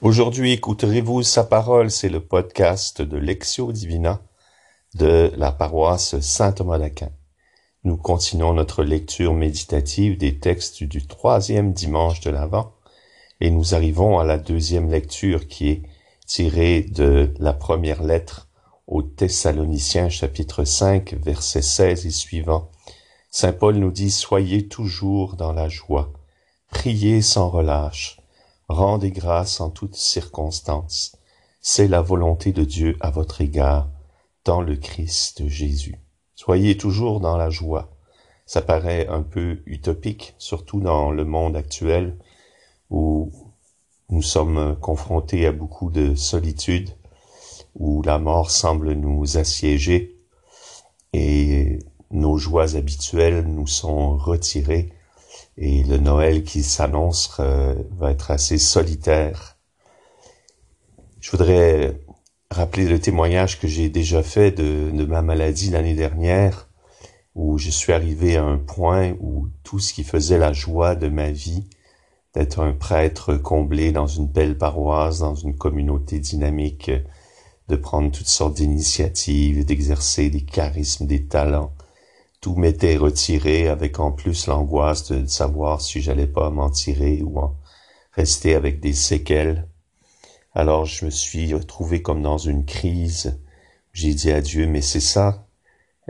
Aujourd'hui, écouterez-vous sa parole, c'est le podcast de Lectio Divina de la paroisse Saint-Thomas d'Aquin. Nous continuons notre lecture méditative des textes du troisième dimanche de l'Avent et nous arrivons à la deuxième lecture qui est tirée de la première lettre aux Thessaloniciens chapitre 5 versets 16 et suivants. Saint Paul nous dit Soyez toujours dans la joie, priez sans relâche, Rendez grâce en toutes circonstances. C'est la volonté de Dieu à votre égard dans le Christ Jésus. Soyez toujours dans la joie. Ça paraît un peu utopique, surtout dans le monde actuel où nous sommes confrontés à beaucoup de solitude, où la mort semble nous assiéger et nos joies habituelles nous sont retirées et le Noël qui s'annonce euh, va être assez solitaire. Je voudrais rappeler le témoignage que j'ai déjà fait de, de ma maladie l'année dernière, où je suis arrivé à un point où tout ce qui faisait la joie de ma vie, d'être un prêtre comblé dans une belle paroisse, dans une communauté dynamique, de prendre toutes sortes d'initiatives, d'exercer des charismes, des talents, tout m'était retiré avec en plus l'angoisse de savoir si j'allais pas m'en tirer ou en rester avec des séquelles. Alors je me suis retrouvé comme dans une crise. J'ai dit à Dieu, mais c'est ça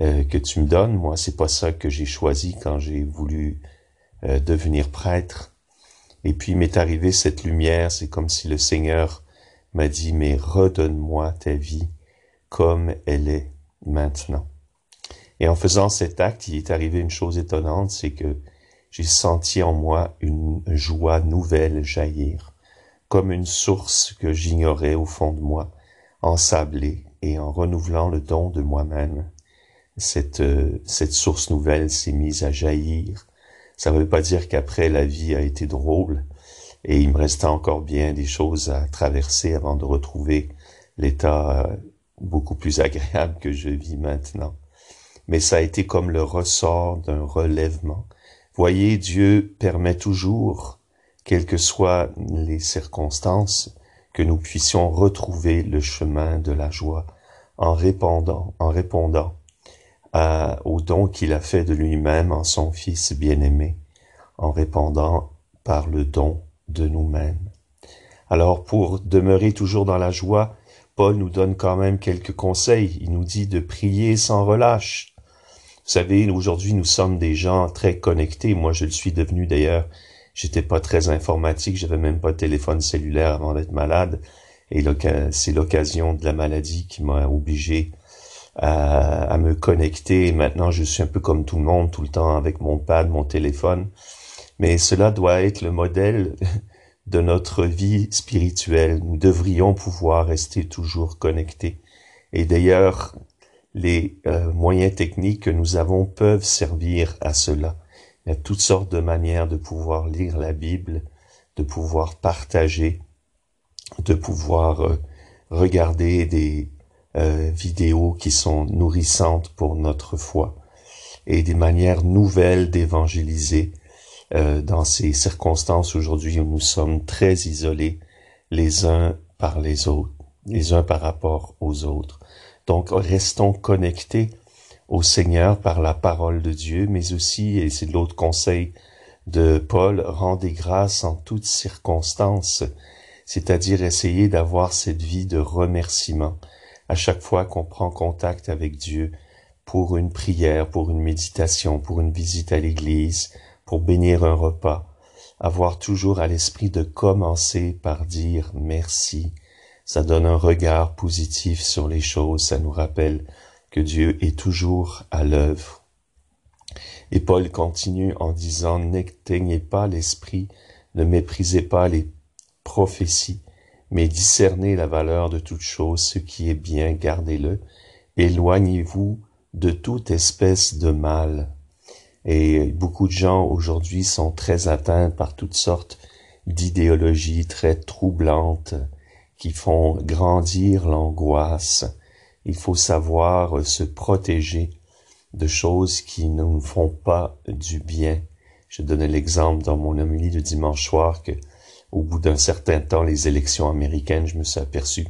euh, que tu me donnes, moi c'est pas ça que j'ai choisi quand j'ai voulu euh, devenir prêtre. Et puis m'est arrivé cette lumière, c'est comme si le Seigneur m'a dit, mais redonne-moi ta vie comme elle est maintenant. Et en faisant cet acte, il est arrivé une chose étonnante, c'est que j'ai senti en moi une joie nouvelle jaillir, comme une source que j'ignorais au fond de moi, ensablée et en renouvelant le don de moi-même. Cette, euh, cette source nouvelle s'est mise à jaillir. Ça ne veut pas dire qu'après la vie a été drôle et il me restait encore bien des choses à traverser avant de retrouver l'état euh, beaucoup plus agréable que je vis maintenant mais ça a été comme le ressort d'un relèvement. Voyez, Dieu permet toujours, quelles que soient les circonstances, que nous puissions retrouver le chemin de la joie en répondant, en répondant au don qu'il a fait de lui-même en son Fils bien-aimé, en répondant par le don de nous-mêmes. Alors pour demeurer toujours dans la joie, Paul nous donne quand même quelques conseils. Il nous dit de prier sans relâche, vous savez, aujourd'hui, nous sommes des gens très connectés. Moi, je le suis devenu d'ailleurs. J'étais pas très informatique, j'avais même pas de téléphone cellulaire avant d'être malade. Et c'est l'occasion de la maladie qui m'a obligé à, me connecter. Et maintenant, je suis un peu comme tout le monde, tout le temps avec mon pad, mon téléphone. Mais cela doit être le modèle de notre vie spirituelle. Nous devrions pouvoir rester toujours connectés. Et d'ailleurs, les euh, moyens techniques que nous avons peuvent servir à cela. Il y a toutes sortes de manières de pouvoir lire la Bible, de pouvoir partager, de pouvoir euh, regarder des euh, vidéos qui sont nourrissantes pour notre foi et des manières nouvelles d'évangéliser dans ces circonstances aujourd'hui où nous sommes très isolés les uns par les autres, les uns par rapport aux autres. Donc, restons connectés au Seigneur par la parole de Dieu, mais aussi, et c'est l'autre conseil de Paul, rendez grâce en toutes circonstances, c'est-à-dire essayer d'avoir cette vie de remerciement à chaque fois qu'on prend contact avec Dieu pour une prière, pour une méditation, pour une visite à l'église, pour bénir un repas, avoir toujours à l'esprit de commencer par dire merci, ça donne un regard positif sur les choses, ça nous rappelle que Dieu est toujours à l'œuvre. Et Paul continue en disant, n'éteignez pas l'esprit, ne méprisez pas les prophéties, mais discernez la valeur de toute chose, ce qui est bien, gardez-le, éloignez-vous de toute espèce de mal. Et beaucoup de gens aujourd'hui sont très atteints par toutes sortes d'idéologies très troublantes, qui font grandir l'angoisse. Il faut savoir se protéger de choses qui ne nous font pas du bien. Je donnais l'exemple dans mon homilie de dimanche soir que au bout d'un certain temps, les élections américaines, je me suis aperçu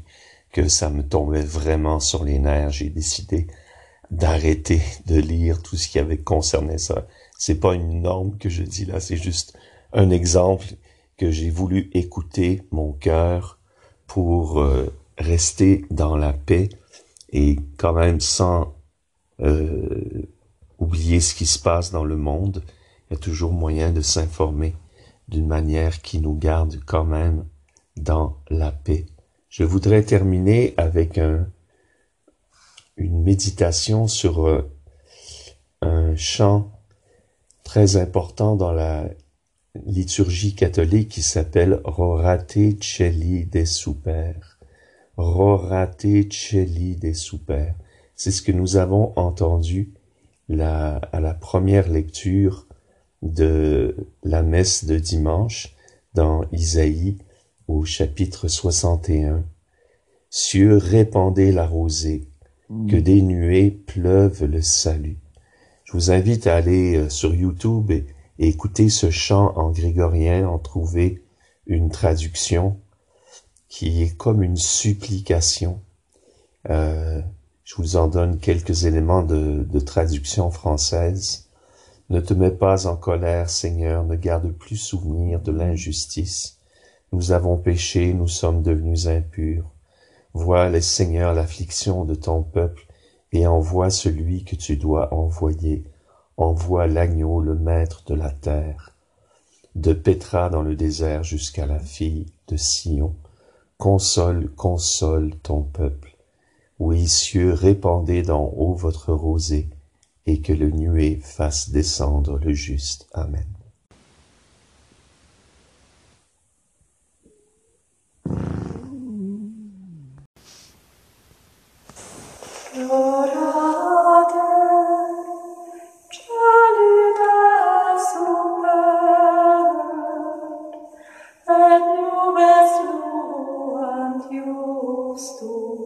que ça me tombait vraiment sur les nerfs. J'ai décidé d'arrêter de lire tout ce qui avait concerné ça. C'est pas une norme que je dis là, c'est juste un exemple que j'ai voulu écouter mon cœur pour euh, rester dans la paix et quand même sans euh, oublier ce qui se passe dans le monde. Il y a toujours moyen de s'informer d'une manière qui nous garde quand même dans la paix. Je voudrais terminer avec un, une méditation sur euh, un chant très important dans la liturgie catholique qui s'appelle Rorate Celi des Super. Rorate Celi des Super. C'est ce que nous avons entendu la, à la première lecture de la messe de dimanche dans Isaïe au chapitre 61. Cieux répandez la rosée, que mm. des nuées pleuvent le salut. Je vous invite à aller euh, sur YouTube et, écouter ce chant en grégorien, en trouver une traduction qui est comme une supplication. Euh, je vous en donne quelques éléments de, traduction française. Ne te mets pas en colère, Seigneur, ne garde plus souvenir de l'injustice. Nous avons péché, nous sommes devenus impurs. Vois, Seigneur, l'affliction de ton peuple, et envoie celui que tu dois envoyer. Envoie l'agneau, le maître de la terre. De Pétra dans le désert jusqu'à la fille de Sion. Console, console ton peuple. Oui, cieux, répandez d'en haut votre rosée, et que le nuée fasse descendre le juste. Amen. et nubes fluant justus